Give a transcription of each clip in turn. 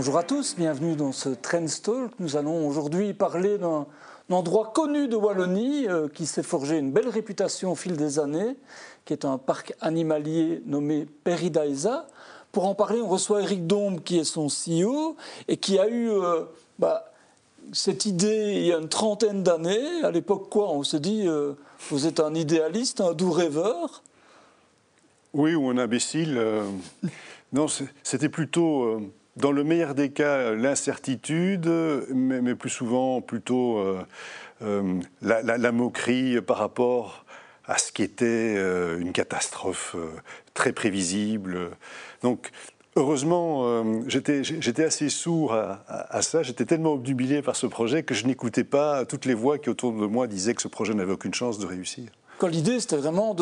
Bonjour à tous, bienvenue dans ce Trendstalk. Nous allons aujourd'hui parler d'un endroit connu de Wallonie euh, qui s'est forgé une belle réputation au fil des années, qui est un parc animalier nommé Peridaisa. Pour en parler, on reçoit Eric Dombe, qui est son CEO et qui a eu euh, bah, cette idée il y a une trentaine d'années. À l'époque, quoi On se dit, euh, vous êtes un idéaliste, un doux rêveur Oui, ou un imbécile. non, c'était plutôt dans le meilleur des cas, l'incertitude, mais, plus souvent plutôt euh, euh, la, moquerie par rapport à ce qui était euh, une catastrophe très prévisible. Donc, heureusement, j'étais assez sourd à, ça, j'étais tellement obnubilé par ce projet que je n'écoutais pas toutes les voix qui autour de moi disaient que ce projet n'avait aucune chance de réussir l'idée, c'était vraiment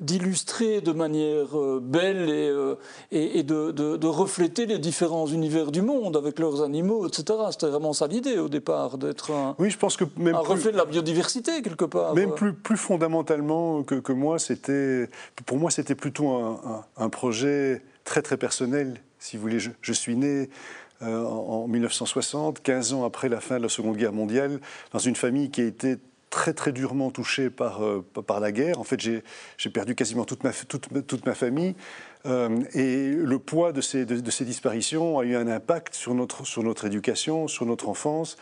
d'illustrer de, manière euh, belle et, euh, et, de, de, refléter les différents univers du monde avec leurs animaux, etc. C'était vraiment ça l'idée au départ, d'être un, oui, je pense que même un reflet de la biodiversité quelque part. Même plus, plus fondamentalement que, que moi, c'était, pour moi, c'était plutôt un, un, projet très très personnel. Si vous voulez, je, suis né euh, en 1960, 15 ans après la fin de la Seconde Guerre mondiale, dans une famille qui a été très très durement touché par, euh, par la guerre. En fait, j'ai perdu quasiment toute ma, toute, toute ma famille. Euh, et le poids de ces, de, ces disparitions a eu un impact sur notre, sur notre éducation, sur notre enfance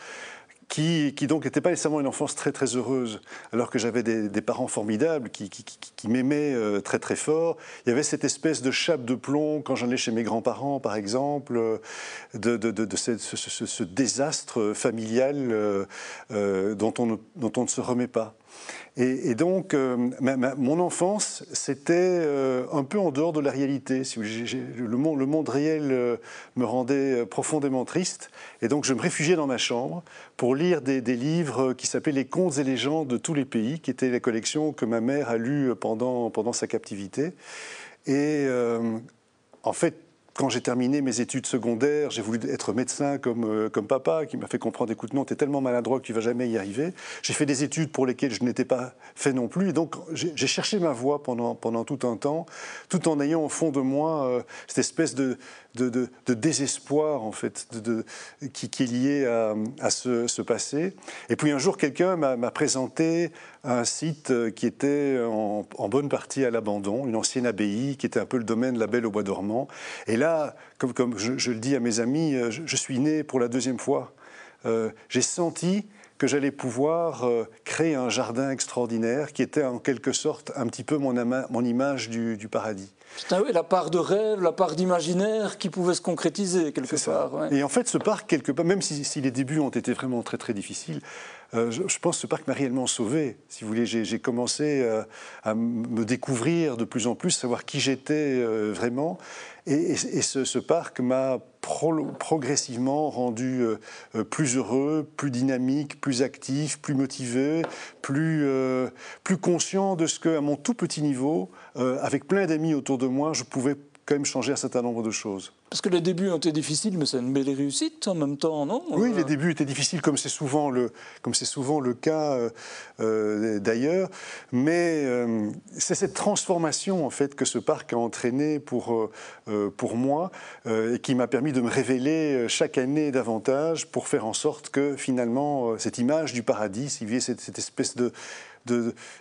qui, donc n'était pas nécessairement une enfance très très heureuse, alors que j'avais des, parents formidables qui, m'aimaient euh, très très fort. Il y avait cette espèce de chape de plomb quand ai chez mes grands-parents, par exemple, euh, de, ce, désastre familial euh, dont, on dont on ne se remet pas. Et, donc, euh, mon enfance, c'était euh, un peu en dehors de la réalité. le, monde, réel euh, me rendait profondément triste. Et donc, je me réfugiais dans ma chambre pour lire des, livres qui s'appelaient Les contes et légendes de tous les pays, qui étaient la collection que ma mère a lue pendant, pendant sa captivité. Et en fait, quand j'ai terminé mes études secondaires, j'ai voulu être médecin comme, euh, comme papa, qui m'a fait comprendre, écoute, non, tu es tellement maladroit que tu vas jamais y arriver. J'ai fait des études pour lesquelles je n'étais pas fait non plus. Et donc, j'ai cherché ma voie pendant, pendant tout un temps, tout en ayant au fond de moi euh, cette espèce de, de, désespoir en fait de, qui, est lié à, ce, passé. Et puis un jour, quelqu'un m'a présenté un site qui était en, bonne partie à l'abandon, une ancienne abbaye qui était un peu le domaine de la Belle au Bois dormant. Et là, comme, je, le dis à mes amis, je, suis né pour la deuxième fois. Euh, j'ai senti que j'allais pouvoir euh, créer un jardin extraordinaire qui était en quelque sorte un petit peu mon, image du paradis. La part de rêve, la part d'imaginaire qui pouvait se concrétiser quelque part. Et en fait, ce parc, quelque part, même si, si, les débuts ont été vraiment très très difficiles, euh, je, pense que ce parc m'a réellement sauvé. Si vous voulez, j'ai commencé euh, à me découvrir de plus en plus, savoir qui j'étais euh, vraiment. Et, ce, parc m'a progressivement rendu plus heureux, plus dynamique, plus actif, plus motivé, plus, plus conscient de ce qu'à mon tout petit niveau, avec plein d'amis autour de moi, je pouvais quand même changer un certain nombre de choses. Parce que les débuts ont été difficiles, mais c'est une belle réussite en même temps, non? Oui, les débuts étaient difficiles, comme c'est souvent le, comme c'est souvent le cas euh, euh, d'ailleurs. Mais euh, c'est cette transformation en fait que ce parc a entraîné pour pour moi et qui m'a permis de me révéler chaque année davantage pour faire en sorte que finalement cette image du paradis, si vous voyez cette, cette espèce de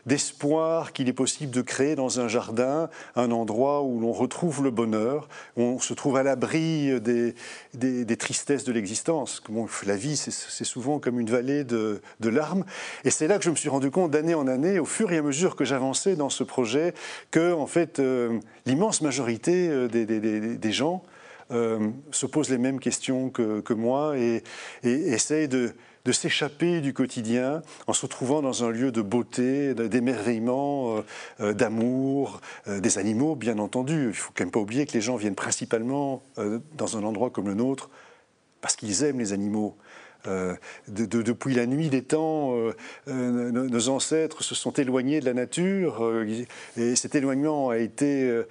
d'espoir qu'il est possible de créer dans un jardin un endroit où l'on retrouve le bonheur, où on se trouve à l'abri des, des, tristesses de l'existence. La vie, c'est souvent comme une vallée de, de larmes. Et c'est là que je me suis rendu compte d'année en année, au fur et à mesure que j'avançais dans ce projet, que en fait, euh, l'immense majorité euh, des, des gens euh, se posent les mêmes questions que, que moi et, et essayent de de s'échapper du quotidien en se retrouvant dans un lieu de beauté, d'émerveillement, euh, euh, d'amour, euh, des animaux, bien entendu. Il faut quand même pas oublier que les gens viennent principalement dans un endroit comme le nôtre parce qu'ils aiment les animaux. Euh, depuis la nuit des temps, euh, euh, nos ancêtres se sont éloignés de la nature et cet éloignement a été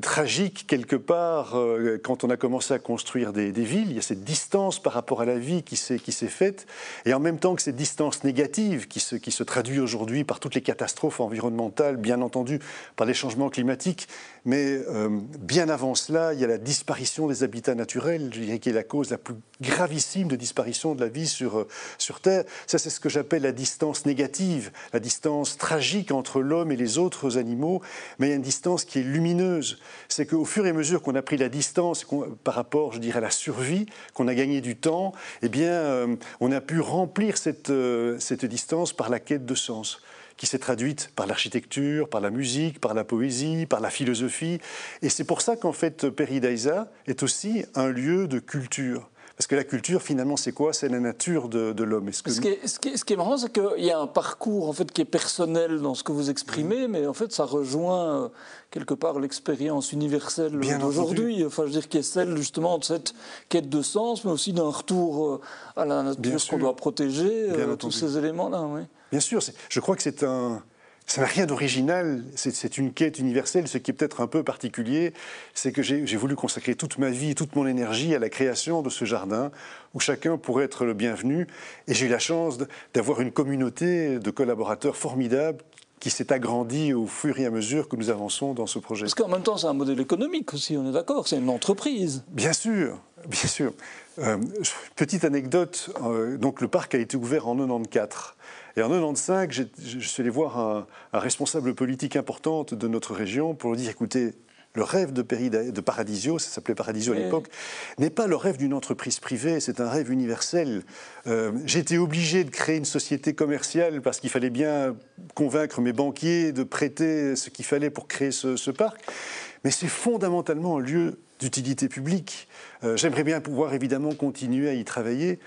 tragique quelque part quand on a commencé à construire des, villes. Il y a cette distance par rapport à la vie qui s'est faite et en même temps que cette distance négative qui se, traduit aujourd'hui par toutes les catastrophes environnementales, bien entendu par les changements climatiques, mais bien avant cela, il y a la disparition des habitats naturels, je dirais qui est la cause la plus gravissime de disparition de la vie sur, euh, sur Terre. Ça, c'est ce que j'appelle la distance négative, la distance tragique entre l'homme et les autres animaux, mais il y a une distance qui est lumineuse. C'est qu'au fur et à mesure qu'on a pris la distance par rapport, je dirais, à la survie, qu'on a gagné du temps, eh bien, euh, on a pu remplir cette, euh, cette distance par la quête de sens qui s'est traduite par l'architecture, par la musique, par la poésie, par la philosophie. Et c'est pour ça qu'en fait, Peridaisa est aussi un lieu de culture. Parce que la culture, finalement, c'est quoi? C'est la nature de, l'homme. Ce, ce, qui est, ce, qui est, marrant, c'est qu'il y a un parcours en fait, qui est personnel dans ce que vous exprimez, mais en fait, ça rejoint euh, quelque part l'expérience universelle d'aujourd'hui. Enfin, je veux dire, qui est celle justement de cette quête de sens, mais aussi d'un retour euh, à la nature qu'on doit protéger, euh, tous ces éléments-là. Oui. Bien sûr, je crois que c'est un, ça n'a rien d'original, c'est une quête universelle. Ce qui est peut-être un peu particulier, c'est que j'ai voulu consacrer toute ma vie, toute mon énergie à la création de ce jardin où chacun pourrait être le bienvenu. Et j'ai eu la chance d'avoir une communauté de collaborateurs formidables qui s'est agrandie au fur et à mesure que nous avançons dans ce projet. Parce qu'en même temps, c'est un modèle économique aussi, on est d'accord, c'est une entreprise. Bien sûr, bien sûr. Euh, petite anecdote, euh, donc le parc a été ouvert en 94. Et en 1995, je suis allé voir un, responsable politique important de notre région pour lui dire écoutez, le rêve de, de Paradisio, ça s'appelait Paradisio à l'époque, n'est pas le rêve d'une entreprise privée, c'est un rêve universel. Euh, J'étais obligé de créer une société commerciale parce qu'il fallait bien convaincre mes banquiers de prêter ce qu'il fallait pour créer ce, ce parc. Mais c'est fondamentalement un lieu d'utilité publique. Euh, j'aimerais bien pouvoir évidemment continuer à y travailler,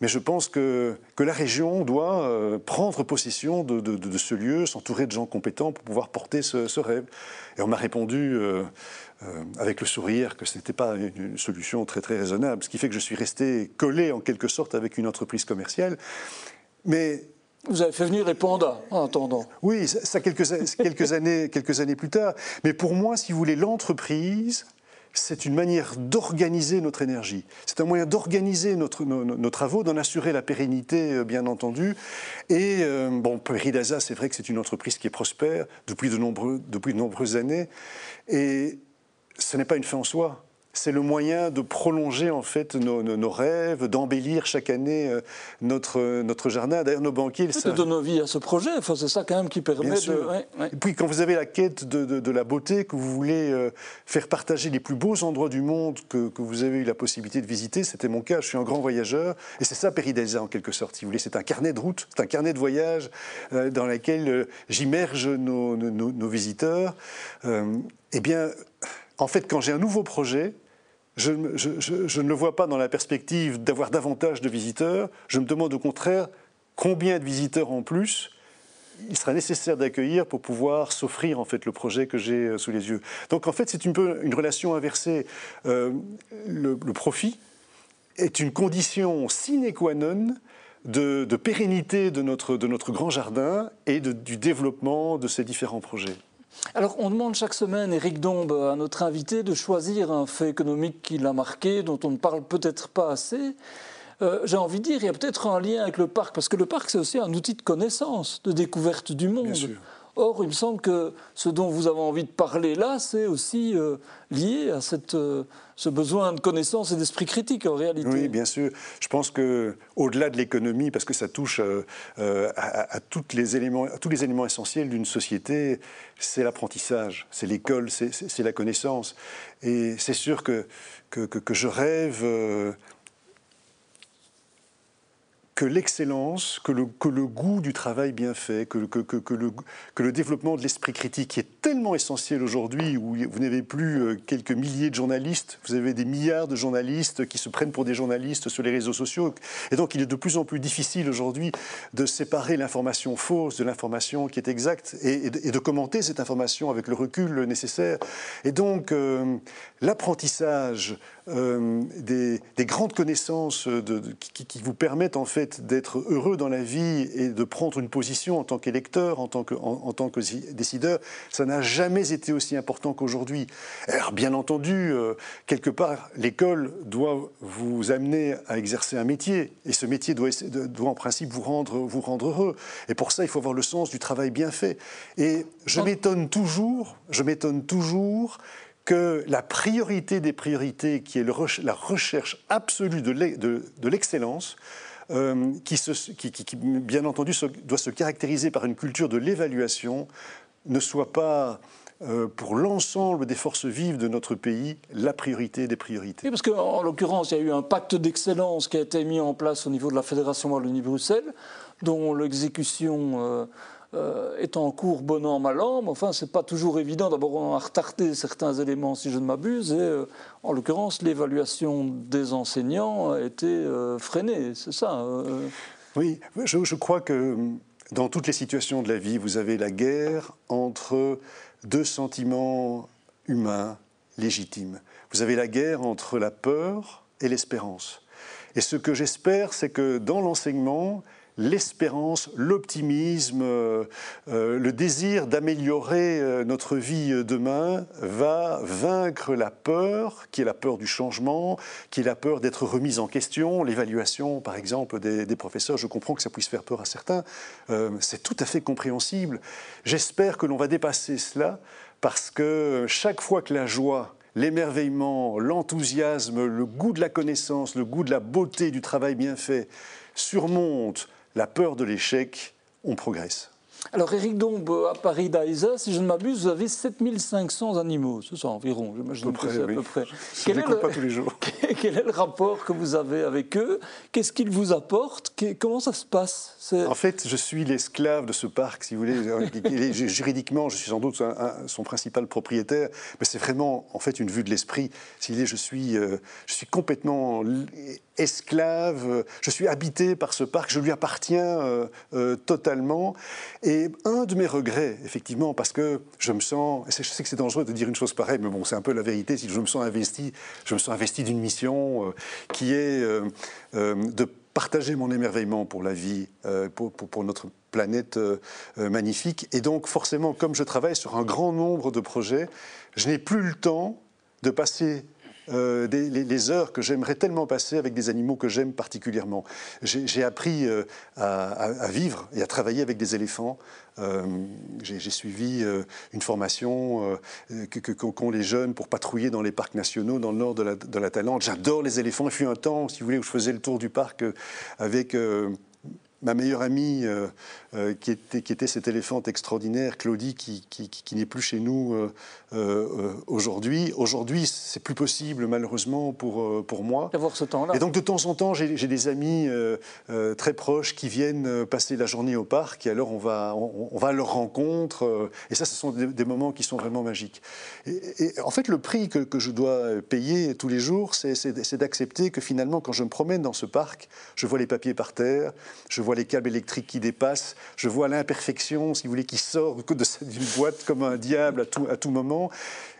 mais je pense que, que la région doit euh, prendre possession de, ce lieu, s'entourer de gens compétents pour pouvoir porter ce, rêve. Et on m'a répondu euh, avec le sourire que ce n'était pas une solution très très raisonnable, ce qui fait que je suis resté collé en quelque sorte avec une entreprise commerciale. Mais vous avez fait venir les pandas en attendant. Oui, ça, quelques, quelques, années, quelques années plus tard. Mais pour moi, si vous voulez, l'entreprise c'est une manière d'organiser notre énergie. C'est un moyen d'organiser nos, travaux, d'en assurer la pérennité, euh, bien entendu. Et euh, bon, Peridasa, c'est vrai que c'est une entreprise qui est prospère depuis de, nombreux, depuis de nombreuses années. Et ce n'est pas une fin en soi c'est le moyen de prolonger en fait nos, rêves, d'embellir chaque année euh, notre, notre jardin. D'ailleurs, nos banquiers... Ça donne vie à ce projet, enfin, c'est ça quand même qui permet de... Et puis quand vous avez la quête de, la beauté, que vous voulez euh, faire partager les plus beaux endroits du monde que, vous avez eu la possibilité de visiter, c'était mon cas, je suis un grand voyageur, et c'est ça Péridesa en quelque sorte, si vous voulez, c'est un carnet de route, c'est un carnet de voyage euh, dans lequel j'immerge nos, nos, visiteurs. eh bien, en fait, quand j'ai un nouveau projet, je, ne le vois pas dans la perspective d'avoir davantage de visiteurs. Je me demande au contraire combien de visiteurs en plus il sera nécessaire d'accueillir pour pouvoir s'offrir en fait le projet que j'ai euh, sous les yeux. Donc en fait c'est un peu une relation inversée. Euh, le, profit est une condition sine qua non de, pérennité de notre, de notre grand jardin et du développement de ces différents projets. Alors, on demande chaque semaine, Eric Dombe, à notre invité, de choisir un fait économique qui l'a marqué, dont on ne parle peut-être pas assez. Euh, j'ai envie de dire, il y a peut-être un lien avec le parc, parce que le parc, c'est aussi un outil de connaissance, de découverte du monde. Or, il me semble que ce dont vous avez envie de parler là, c'est aussi euh, lié à cette, euh, ce besoin de connaissance et d'esprit critique en réalité. Oui, bien sûr. Je pense que au-delà de l'économie, parce que ça touche euh, à, les éléments, tous les éléments essentiels d'une société, c'est l'apprentissage, c'est l'école, c'est la connaissance. Et c'est sûr que, que, que, je rêve que l'excellence, que le, goût du travail bien fait, que, le, développement de l'esprit critique qui est tellement essentiel aujourd'hui, où vous n'avez plus euh, quelques milliers de journalistes, vous avez des milliards de journalistes qui se prennent pour des journalistes sur les réseaux sociaux. Et donc il est de plus en plus difficile aujourd'hui de séparer l'information fausse de l'information qui est exacte et, de, commenter cette information avec le recul nécessaire. Et donc euh, l'apprentissage euh, des, grandes connaissances qui, vous permettent en fait d'être heureux dans la vie et de prendre une position en tant qu'électeur, en, tant que, en, tant que décideur, ça n'a jamais été aussi important qu'aujourd'hui. Alors bien entendu, euh, quelque part, l'école doit vous amener à exercer un métier et ce métier doit, doit en principe vous rendre, vous rendre heureux. Et pour ça, il faut avoir le sens du travail bien fait. Et je m'étonne toujours, je m'étonne toujours que la priorité des priorités, qui est la recherche absolue de l'excellence, euh, qui, bien entendu doit se caractériser par une culture de l'évaluation, ne soit pas euh, pour l'ensemble des forces vives de notre pays la priorité des priorités. Oui, parce qu'en l'occurrence, il y a eu un pacte d'excellence qui a été mis en place au niveau de la Fédération Wallonie-Bruxelles, dont l'exécution euh, euh, est en cours bon an, mal an, mais enfin, c'est pas toujours évident. D'abord, on a retardé certains éléments, si je ne m'abuse, et euh, en l'occurrence, l'évaluation des enseignants a été euh, freinée, c'est ça Oui, je, crois que dans toutes les situations de la vie, vous avez la guerre entre deux sentiments humains légitimes. Vous avez la guerre entre la peur et l'espérance. Et ce que j'espère, c'est que dans l'enseignement, l'espérance, l'optimisme, euh, euh, le désir d'améliorer euh, notre vie demain va vaincre la peur, qui est la peur du changement, qui est la peur d'être remise en question. L'évaluation, par exemple, des, professeurs, je comprends que ça puisse faire peur à certains. C'est tout à fait compréhensible. J'espère que l'on va dépasser cela parce que chaque fois que la joie l'émerveillement, l'enthousiasme, le goût de la connaissance, le goût de la beauté du travail bien fait surmonte la peur de l'échec, on progresse. Alors, Éric Dombe, à Paris d'Aïsa, si je ne m'abuse, vous avez 7500 animaux, c'est ça environ, j'imagine que c'est à peu près. Je ne les pas tous les jours. Quel est le rapport que vous avez avec eux? Qu'est-ce qu'ils vous apportent? Comment ça se passe? En fait, je suis l'esclave de ce parc, si vous voulez. Juridiquement, je suis sans doute son principal propriétaire, mais c'est vraiment, en fait, une vue de l'esprit. Si vous voulez, je suis, euh, je suis complètement esclave, je suis habité par ce parc, je lui appartiens euh, euh, totalement. Et un de mes regrets, effectivement, parce que je me sens, je sais que c'est dangereux de dire une chose pareille, mais bon, c'est un peu la vérité, si je me sens investi, je me sens investi d'une mission euh, qui est de partager mon émerveillement pour la vie, pour, notre planète magnifique. Et donc, forcément, comme je travaille sur un grand nombre de projets, je n'ai plus le temps de passer euh, les, heures que j'aimerais tellement passer avec des animaux que j'aime particulièrement. J'ai appris euh, à, vivre et à travailler avec des éléphants. Euh, j'ai suivi une formation qu'ont les jeunes pour patrouiller dans les parcs nationaux dans le nord de la, de. J'adore les éléphants. Il fut un temps, si vous voulez, où je faisais le tour du parc avec ma meilleure amie, qui, était, qui, était, cette éléphante extraordinaire, Claudie, qui, n'est plus chez nous euh, aujourd'hui. Aujourd'hui, c'est plus possible, malheureusement, pour, pour moi. D'avoir ce temps-là. Et donc, de temps en temps, j'ai des amis très proches qui viennent passer la journée au parc, et alors on va, on, va à leur rencontre. et ça, ce sont des, moments qui sont vraiment magiques. Et, en fait, le prix que, que, je dois payer tous les jours, c'est d'accepter que finalement, quand je me promène dans ce parc, je vois les papiers par terre, je vois les câbles électriques qui dépassent, je vois l'imperfection, si vous voulez, qui sort d'une boîte comme un diable à tout, à tout moment.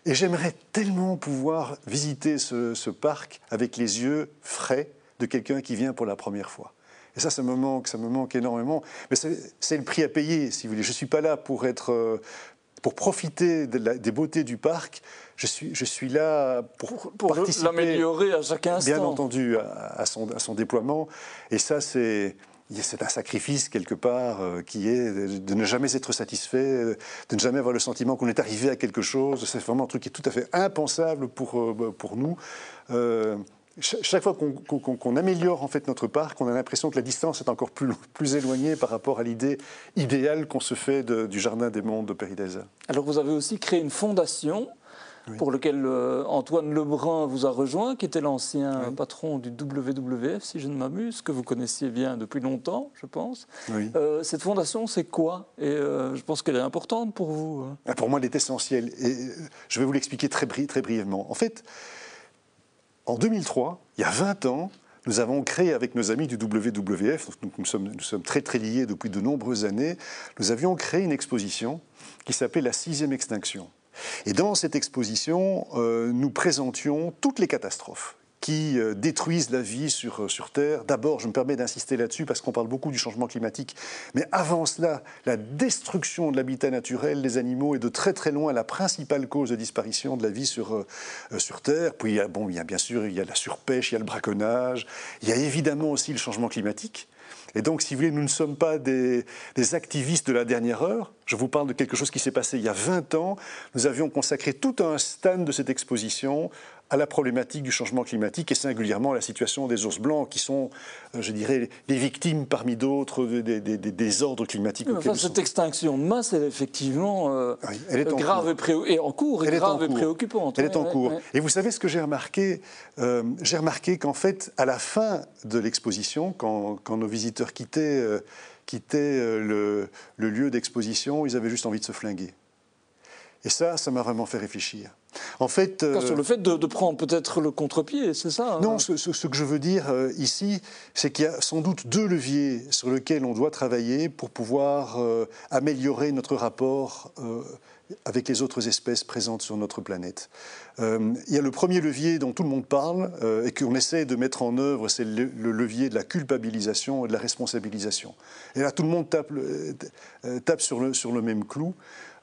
Et j'aimerais tellement pouvoir visiter ce, parc avec les yeux frais de quelqu'un qui vient pour la première fois. Et ça, ça me manque, ça me manque énormément. Mais c'est le prix à payer, si vous voulez. Je ne suis pas là pour être, euh, pour profiter des beautés du parc. Je suis, je suis là pour, pour l'améliorer à chaque instant. Bien entendu, à, son, à son déploiement. Et ça, c'est c'est un sacrifice quelque part euh, qui est de ne jamais être satisfait, euh, de ne jamais avoir le sentiment qu'on est arrivé à quelque chose. C'est vraiment un truc qui est tout à fait impensable pour, euh, pour nous. chaque fois qu'on améliore en fait notre parc, on a l'impression que la distance est encore plus, plus éloignée par rapport à l'idée idéale qu'on se fait du jardin des mondes de Péridesa. Alors vous avez aussi créé une fondation pour lequel euh, Antoine Lebrun vous a rejoint, qui était l'ancien patron du WWF, si je ne m'amuse, que vous connaissiez bien depuis longtemps, je pense. Euh, cette fondation, c'est quoi? Et je pense qu'elle est importante pour vous. Hein. Ah, pour moi, elle est essentielle. Et je vais vous l'expliquer très, très brièvement. En fait, en 2003, il y a 20 ans, nous avons créé avec nos amis du WWF, nous, sommes, nous sommes très très liés depuis de nombreuses années, nous avions créé une exposition qui s'appelait La sixième extinction. Et dans cette exposition, euh, nous présentions toutes les catastrophes qui euh, détruisent la vie sur, euh, sur Terre. D'abord, je me permets d'insister là-dessus parce qu'on parle beaucoup du changement climatique, mais avant cela, la destruction de l'habitat naturel des animaux est de très très loin la principale cause de disparition de la vie sur, sur Terre. Puis, bon, il y a bien sûr il y a la surpêche, il y a le braconnage, il y a évidemment aussi le changement climatique. Et donc, si vous voulez, nous ne sommes pas des, activistes de la dernière heure. Je vous parle de quelque chose qui s'est passé il y a 20 ans. Nous avions consacré tout un stand de cette exposition à la problématique du changement climatique et singulièrement à la situation des ours blancs qui sont, euh, je dirais, les victimes parmi d'autres des, désordres climatiques. enfin, cette extinction de masse, elle est effectivement euh, elle est grave Et, en cours et grave et préoccupante. Elle est en cours. Et vous savez ce que j'ai remarqué euh, J'ai remarqué qu'en fait, à la fin de l'exposition, quand, nos visiteurs quittaient, quittaient le, le lieu d'exposition, ils avaient juste envie de se flinguer. Et ça, ça m'a vraiment fait réfléchir. En fait, euh, sur le fait de, prendre peut-être le contre-pied, c'est ça hein? Non, ce, que je veux dire euh, ici, c'est qu'il y a sans doute deux leviers sur lesquels on doit travailler pour pouvoir euh, améliorer notre rapport avec les autres espèces présentes sur notre planète. il y a le premier levier dont tout le monde parle et qu'on essaie de mettre en œuvre, c'est le, levier de la culpabilisation et de la responsabilisation. Et là, tout le monde tape, tape sur, le, même clou.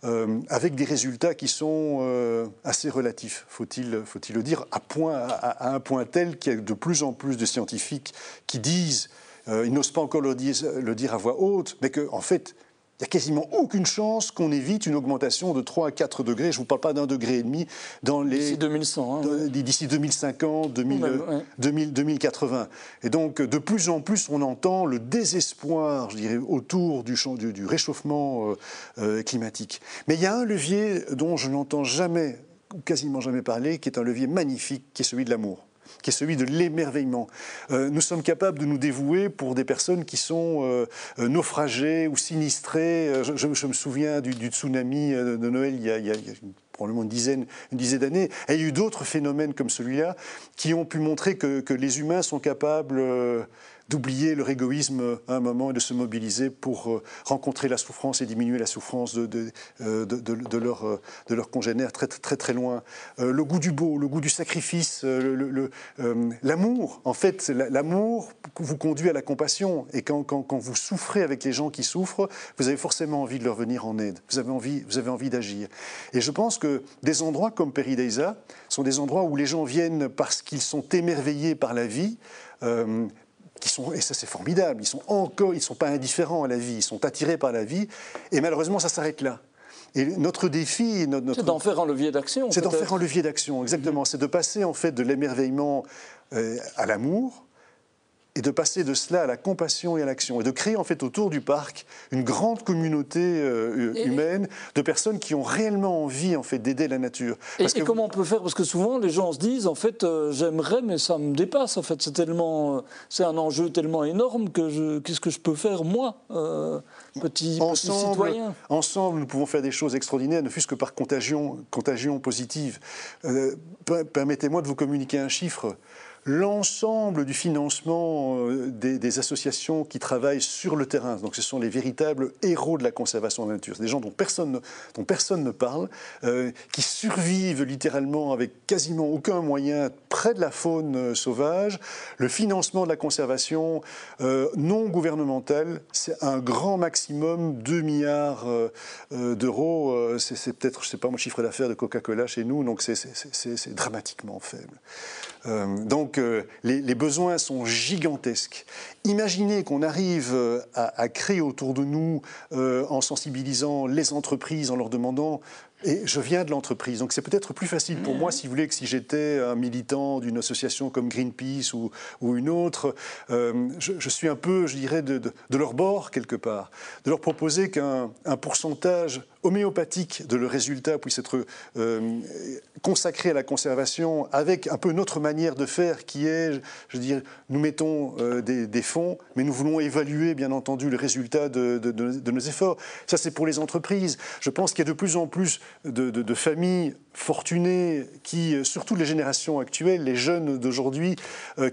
Euh, avec des résultats qui sont euh, assez relatifs, faut-il faut le dire, à, un point tel qu'il y a de plus en plus de scientifiques qui disent, euh, ils n'osent pas encore le dire, à voix haute, mais qu'en en fait, il n'y a quasiment aucune chance qu'on évite une augmentation de 3 à 4 degrés. Je ne vous parle pas d'un degré et demi dans les. D'ici 2100. Hein, D'ici 2050, 2080. Et donc, de plus en plus, on entend le désespoir, je dirais, autour du, champ, du, réchauffement euh, euh, climatique. Mais il y a un levier dont je n'entends jamais, ou quasiment jamais parler, qui est un levier magnifique, qui est celui de l'amour qui est celui de l'émerveillement. Euh, nous sommes capables de nous dévouer pour des personnes qui sont euh, euh, naufragées ou sinistrées. Je, me souviens du, tsunami de Noël il y a, probablement une dizaine, d'années. Il y a eu d'autres phénomènes comme celui-là qui ont pu montrer que les humains sont capables d'oublier leur égoïsme à un moment et de se mobiliser pour euh, rencontrer la souffrance et diminuer la souffrance de, de, euh, de, de leurs euh, de congénères très, très très loin. Le goût du beau, le goût du sacrifice, l'amour. En fait, l'amour vous conduit à la compassion. Et quand, quand, quand, vous souffrez avec les gens qui souffrent, vous avez forcément envie de leur venir en aide. Vous avez envie, envie d'agir. Et je pense que des endroits comme Perideisa sont des endroits où les gens viennent parce qu'ils sont émerveillés par la vie sont, et ça c'est formidable, ils sont encore, ils sont pas indifférents à la vie, ils sont attirés par la vie, et malheureusement ça s'arrête là. Et notre défi, notre, c'est d'en faire un levier d'action. C'est d'en faire un levier d'action, exactement. C'est de passer en fait de l'émerveillement euh, à l'amour, et de passer de cela à la compassion et à l'action, et de créer en fait autour du parc une grande communauté euh, humaine de personnes qui ont réellement envie en fait d'aider la nature. et, comment on peut faire? Parce que souvent les gens se disent en fait euh, j'aimerais mais ça me dépasse en fait c'est tellement euh, c'est un enjeu tellement énorme que je qu'est-ce que je peux faire moi petit, ensemble, citoyen? Ensemble nous pouvons faire des choses extraordinaires ne fût-ce que par contagion contagion positive. Permettez-moi de vous communiquer un chiffre l'ensemble du financement euh, des, associations qui travaillent sur le terrain. Donc ce sont les véritables héros de la conservation de la nature. C'est des gens dont personne, dont personne ne parle, euh, qui survivent littéralement avec quasiment aucun moyen près de la faune euh, sauvage. Le financement de la conservation non gouvernementale, c'est un grand maximum 2 milliards d'euros. c'est peut-être, je ne sais pas, mon chiffre d'affaires de Coca-Cola chez nous, donc c'est dramatiquement faible. Euh, donc euh, les, besoins sont gigantesques. Imaginez qu'on arrive euh, à, créer autour de nous, en sensibilisant les entreprises, en leur demandant Et je viens de l'entreprise, donc c'est peut-être plus facile pour moi, si vous voulez, que si j'étais un militant d'une association comme Greenpeace ou, ou une autre. Euh, je, suis un peu, je dirais, de, de, leur bord quelque part, de leur proposer qu'un pourcentage homéopathique de le résultat puisse être euh, consacré à la conservation avec un peu notre manière de faire qui est, je veux dire, nous mettons euh, des, fonds, mais nous voulons évaluer bien entendu le résultat de, de nos efforts. Ça c'est pour les entreprises. Je pense qu'il y a de plus en plus de, familles fortunées qui, euh, surtout les générations actuelles, les jeunes d'aujourd'hui,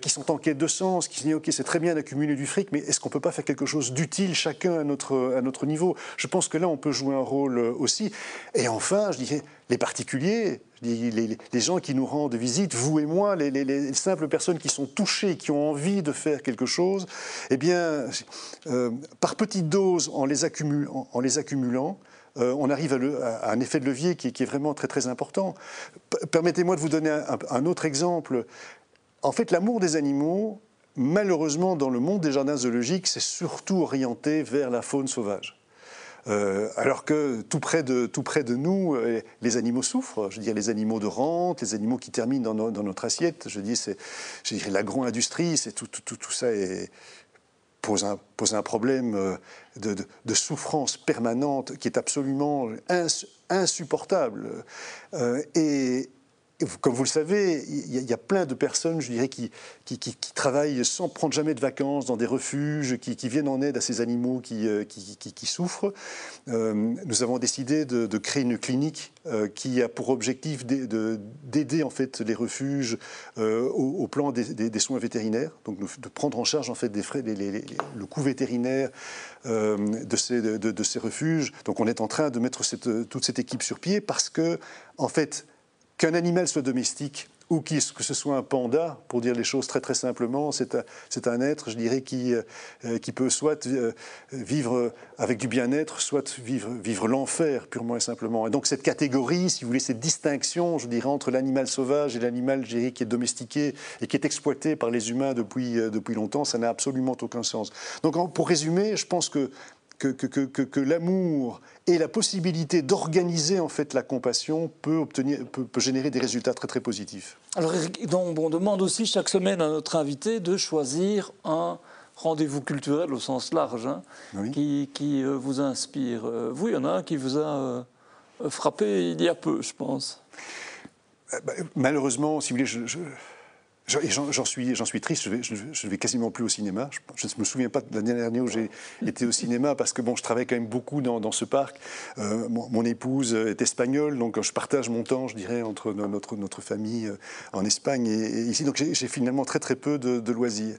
qui sont en quête de sens, qui se disent ok c'est très bien d'accumuler du fric, mais est-ce qu'on peut pas faire quelque chose d'utile chacun à notre, à notre niveau? Je pense que là on peut jouer un rôle aussi. Et enfin, je disais, les particuliers, les, gens qui nous rendent visite, vous et moi, les, simples personnes qui sont touchées, qui ont envie de faire quelque chose, eh bien, euh, par petites doses, en les, accumulant, euh, on arrive à, un effet de levier qui, est vraiment très très important. Permettez-moi de vous donner un, un autre exemple. En fait, l'amour des animaux, malheureusement, dans le monde des jardins zoologiques, c'est surtout orienté vers la faune sauvage. Euh, alors que tout près de, tout près de nous, euh, les animaux souffrent. Je veux dire, les animaux de rente, les animaux qui terminent dans, notre assiette. Je dis, c'est, l'agro-industrie, c'est tout, tout, tout, ça pose, un, pose un problème euh, de, souffrance permanente qui est absolument insupportable. et, comme vous le savez, il y, a plein de personnes, je dirais, qui, travaillent sans prendre jamais de vacances dans des refuges, qui, viennent en aide à ces animaux qui, euh, souffrent. Euh, nous avons décidé de, créer une clinique euh, qui a pour objectif d'aider en fait les refuges au, plan des, soins vétérinaires, donc de prendre en charge en fait des frais, le coût vétérinaire de ces, refuges. Donc on est en train de mettre toute cette équipe sur pied parce que en fait Qu'un animal soit domestique ou que ce soit un panda, pour dire les choses très très simplement, c'est un, un, être, je dirais, qui, euh, qui peut soit euh, vivre avec du bien-être, soit vivre, vivre l'enfer purement et simplement. Et donc cette catégorie, si vous voulez, cette distinction, je dirais, entre l'animal sauvage et l'animal qui est domestiqué et qui est exploité par les humains depuis, euh, depuis longtemps, ça n'a absolument aucun sens. Donc pour résumer, je pense que que, l'amour et la possibilité d'organiser en fait la compassion peut, obtenir, peut, générer des résultats très très positifs. Alors donc, on demande aussi chaque semaine à notre invité de choisir un rendez-vous culturel au sens large hein, qui, euh, vous inspire. Euh, vous, il y en a un qui vous a euh, frappé il y a peu, je pense. Bah, malheureusement, si vous voulez, je J'en suis, suis triste, je je, vais quasiment plus au cinéma. Je ne me souviens pas de la dernière où j'ai été au cinéma parce que bon, je travaille quand même beaucoup dans, ce parc. Euh, mon, épouse est espagnole, donc je partage mon temps, je dirais, entre notre, notre famille euh, en Espagne et, ici. Donc j'ai finalement très très peu de, loisirs.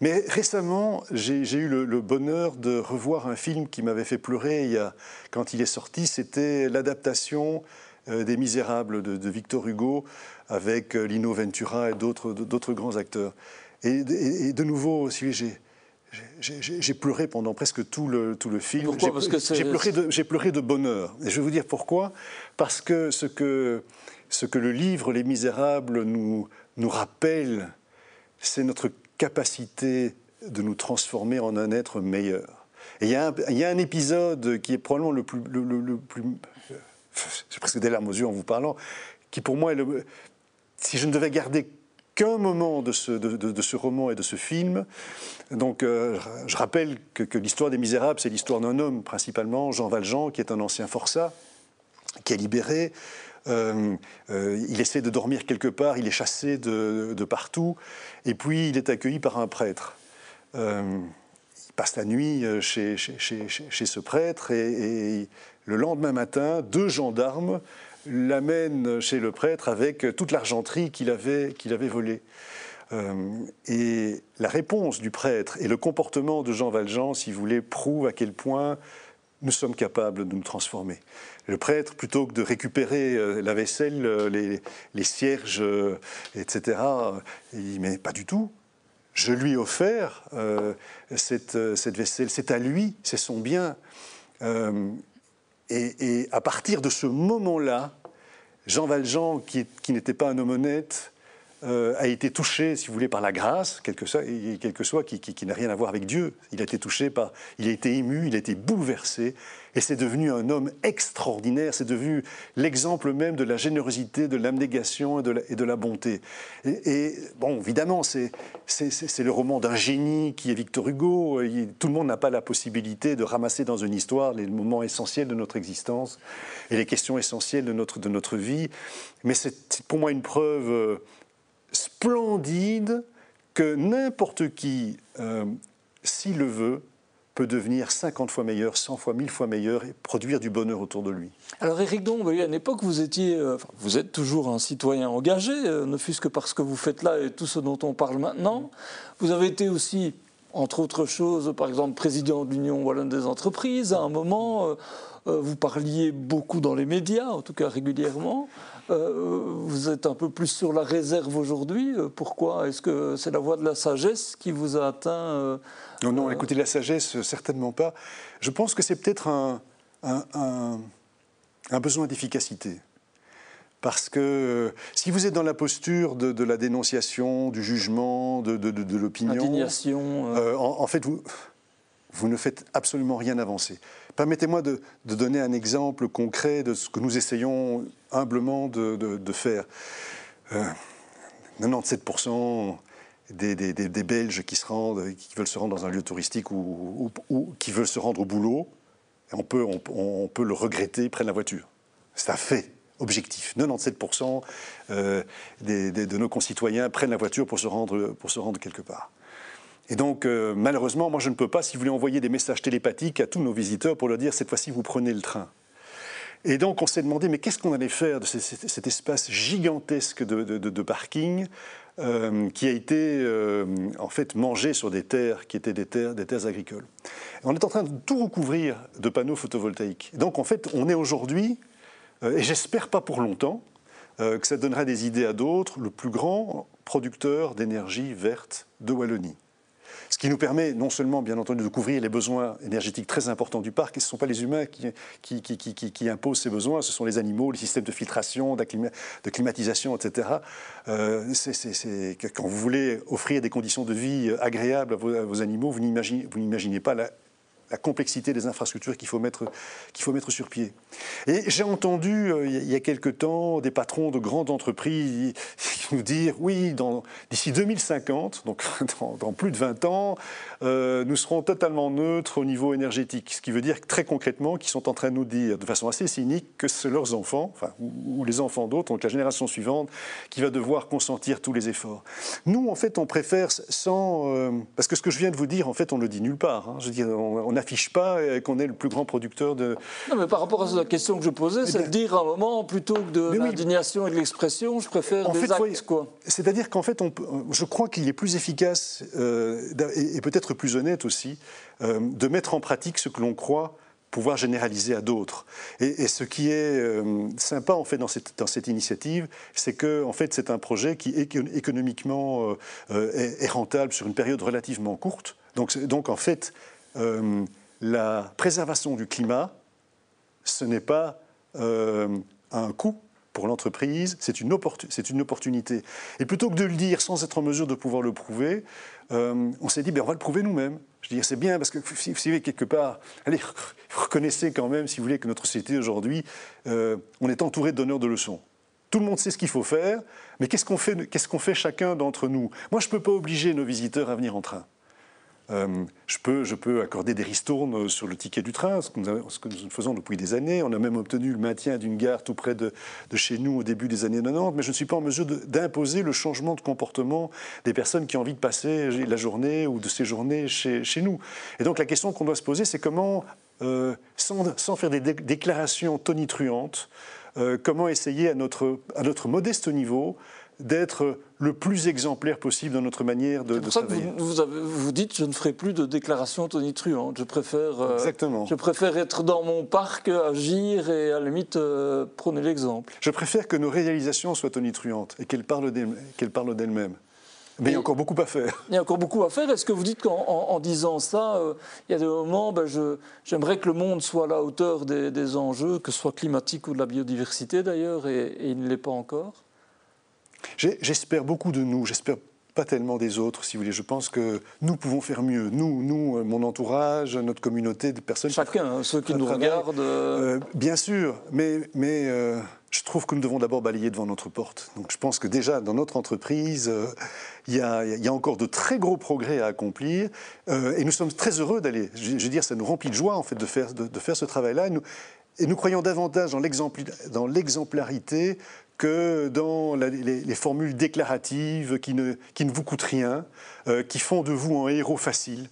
Mais récemment, j'ai eu le, bonheur de revoir un film qui m'avait fait pleurer il y a, quand il est sorti. C'était l'adaptation des Misérables de, Victor Hugo avec euh, Lino Ventura et d'autres grands acteurs. Et, de nouveau, si j'ai j'ai pleuré pendant presque tout le, tout le film. Pourquoi j'ai pleuré, de, pleuré de bonheur. Et je vais vous dire pourquoi. Parce que ce que, ce que le livre Les Misérables nous, nous rappelle, c'est notre capacité de nous transformer en un être meilleur. Et il y, a un, il y a un épisode qui est probablement le plus, le, le plus j'ai presque des larmes aux yeux en vous parlant, qui pour moi est le, si je ne devais garder qu'un moment de ce, de, ce, roman et de ce film. Donc, euh, je rappelle que, l'histoire des Misérables, c'est l'histoire d'un homme principalement, Jean Valjean, qui est un ancien forçat, qui est libéré. Euh, euh, il essaie de dormir quelque part, il est chassé de, partout, et puis il est accueilli par un prêtre. il passe la nuit chez, chez, ce prêtre, et, le lendemain matin, deux gendarmes l'amène chez le prêtre avec toute l'argenterie qu'il avait, avait volée. Euh, et la réponse du prêtre et le comportement de Jean Valjean, si vous voulez, prouvent à quel point nous sommes capables de nous transformer. Le prêtre, plutôt que de récupérer euh, la vaisselle, euh, les, cierges, etc., il dit Mais pas du tout. Je lui ai cette, vaisselle. C'est à lui, c'est son bien. Et, à partir de ce moment-là, Jean Valjean, qui, n'était pas un homme honnête, euh, a été touché, si vous voulez, par la grâce, quel que soit, quel que soit qui, n'a rien à voir avec Dieu. Il a été touché par, il a été ému, il a été bouleversé, et c'est devenu un homme extraordinaire. C'est devenu l'exemple même de la générosité, de l'abnégation et, et, de la bonté. Et, bon, évidemment, c'est le roman d'un génie qui est Victor Hugo. tout le monde n'a pas la possibilité de ramasser dans une histoire les moments essentiels de notre existence et les questions essentielles de notre, de notre vie. Mais c'est pour moi une preuve euh, splendide que n'importe qui, euh, s'il le veut, peut devenir 50 fois meilleur, 100 fois, 1000 fois meilleur et produire du bonheur autour de lui. Alors Éric Dombe, à une époque, vous étiez, euh, vous êtes toujours un citoyen engagé, euh, ne fût-ce que parce que vous faites là et tout ce dont on parle maintenant. Vous avez été aussi, entre autres choses, par exemple, président de l'Union Wallonne des entreprises. À un moment, vous parliez beaucoup dans les médias, en tout cas régulièrement. Euh, vous êtes un peu plus sur la réserve aujourd'hui. Euh, pourquoi Est-ce que c'est la voie de la sagesse qui vous a atteint euh, Non, non, écoutez, la sagesse, certainement pas. Je pense que c'est peut-être un, un, besoin d'efficacité. Parce que si vous êtes dans la posture de, la dénonciation, du jugement, de, de, l'opinion, Indignation, en, en, fait, vous, vous ne faites absolument rien avancer. Permettez-moi de, donner un exemple concret de ce que nous essayons humblement de, faire. 97% euh, des, Belges qui, se rendent, qui veulent se rendre dans un lieu touristique ou, qui veulent se rendre au boulot, on peut, on, peut le regretter, ils prennent la voiture. C'est un fait objectif. 97% euh, de nos concitoyens prennent la voiture pour se rendre, pour se rendre quelque part. Et donc, euh, malheureusement, moi, je ne peux pas, si vous voulez, envoyer des messages télépathiques à tous nos visiteurs pour leur dire cette fois-ci, vous prenez le train. Et donc, on s'est demandé, mais qu'est-ce qu'on allait faire de cet espace gigantesque de, parking euh, qui a été en fait mangé sur des terres qui étaient des terres, des terres agricoles? On est en train de tout recouvrir de panneaux photovoltaïques. Donc, en fait, on est aujourd'hui, et j'espère pas pour longtemps, que ça donnera des idées à d'autres, le plus grand producteur d'énergie verte de Wallonie. Ce qui nous permet non seulement, bien entendu, de couvrir les besoins énergétiques très importants du parc, et ce ne sont pas les humains qui, qui, imposent ces besoins, ce sont les animaux, les systèmes de filtration, de climatisation, etc. Euh, quand vous voulez offrir des conditions de vie agréables à vos, à vos animaux, vous n'imaginez pas la, la complexité des infrastructures qu'il faut, mettre, faut mettre sur pied. Et j'ai entendu euh, il y a quelque temps des patrons de grandes entreprises nous dire oui, d'ici 2050, donc dans, plus de 20 ans, euh, nous serons totalement neutres au niveau énergétique. Ce qui veut dire très concrètement qu'ils sont en train de nous dire de façon assez cynique que c'est leurs enfants, ou, les enfants d'autres, donc la génération suivante, qui va devoir consentir tous les efforts. Nous, en fait, on préfère sans. Euh, parce que ce que je viens de vous dire, en fait, on le dit nulle part. Hein. Je veux dire, n'affiche pas qu'on est le plus grand producteur de. Non, mais par rapport à la question que je posais, c'est de dire à un moment, plutôt que de l'indignation et de l'expression, je préfère des actes, quoi. C'est-à-dire qu'en fait, on je crois qu'il est plus efficace euh, et, peut-être plus honnête aussi euh, de mettre en pratique ce que l'on croit pouvoir généraliser à d'autres. Et, ce qui est euh, sympa en fait dans cette, dans cette initiative, c'est que en fait c'est un projet qui économiquement est, est, rentable sur une période relativement courte. Donc, donc en fait, euh, la préservation du climat, ce n'est pas euh, un coût pour l'entreprise, c'est une, opportunité. Et plutôt que de le dire sans être en mesure de pouvoir le prouver, euh, on s'est dit, ben, on va le prouver nous-mêmes. Je dire, c'est bien parce que si vous savez quelque part, allez, reconnaissez quand même, si vous voulez, que notre société aujourd'hui, on est entouré de donneurs de leçons. Tout le monde sait ce qu'il faut faire, mais qu'est-ce qu'on fait, qu'est-ce qu'on fait chacun d'entre nous? Moi, je ne peux pas obliger nos visiteurs à venir en train. Euh, je, peux, je peux accorder des ristournes sur le ticket du train, ce que, nous, faisons depuis des années. On a même obtenu le maintien d'une gare tout près de, chez nous au début des années 90, mais je ne suis pas en mesure d'imposer le changement de comportement des personnes qui ont envie de passer la journée ou de séjourner chez, nous. Et donc la question qu'on doit se poser, c'est comment, euh, sans, sans, faire des déclarations tonitruantes, euh, comment essayer à notre, à notre modeste niveau d'être le plus exemplaire possible dans notre manière de, ça que vous, vous, dites je ne ferai plus de déclarations tonitruantes. Je préfère, euh, Exactement. je préfère être dans mon parc, agir et à la limite euh, prôner l'exemple. Je préfère que nos réalisations soient tonitruantes et qu'elles parlent d'elles-mêmes. Mais il y a encore beaucoup à faire. Il y a encore beaucoup à faire. Est-ce que vous dites qu'en disant ça, euh, il y a des moments, ben, j'aimerais que le monde soit à la hauteur des, enjeux, que ce soit climatique ou de la biodiversité d'ailleurs, et il ne l'est pas encore? J'espère beaucoup de nous, j'espère pas tellement des autres, si vous voulez. Je pense que nous pouvons faire mieux. Nous, nous, euh, mon entourage, notre communauté, des personnes. Chacun, hein, ceux qui nous regardent. Euh, bien sûr, mais, mais euh, je trouve que nous devons d'abord balayer devant notre porte. Donc je pense que déjà dans notre entreprise, il y, y, a encore de très gros progrès à accomplir, et nous sommes très heureux d'aller. Je, veux dire, ça nous remplit de joie en fait de faire, de, de faire ce travail-là. Et nous, et nous croyons davantage dans l'exemplarité que dans les, formules déclaratives qui ne, qui ne vous coûtent rien, euh, qui font de vous un héros facile.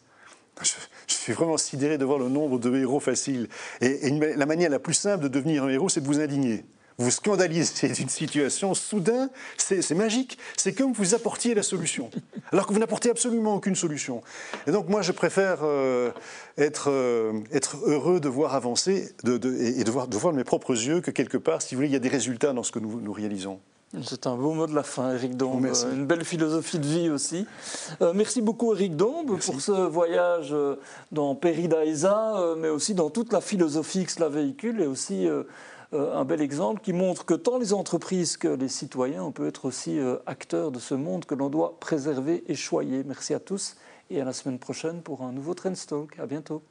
Je, suis vraiment sidéré de voir le nombre de héros faciles. Et, et la manière la plus simple de devenir un héros, c'est de vous indigner vous scandalisez d'une situation, soudain, c'est magique. C'est comme vous apportiez la solution, alors que vous n'apportez absolument aucune solution. Et donc moi, je préfère euh, être, euh, être heureux de voir avancer de, et de voir, de voir de mes propres yeux que quelque part, si vous voulez, il y a des résultats dans ce que nous, nous réalisons. C'est un beau mot de la fin, Eric Dombe. Une belle philosophie de vie aussi. Euh, merci beaucoup, Eric Dombe, pour ce voyage dans Péridaïsa, mais aussi dans toute la philosophie que cela véhicule et aussi un bel exemple qui montre que tant les entreprises que les citoyens, on peut être aussi euh, acteurs de ce monde que l'on doit préserver et choyer. Merci à tous et à la semaine prochaine pour un nouveau Trendstalk. À bientôt.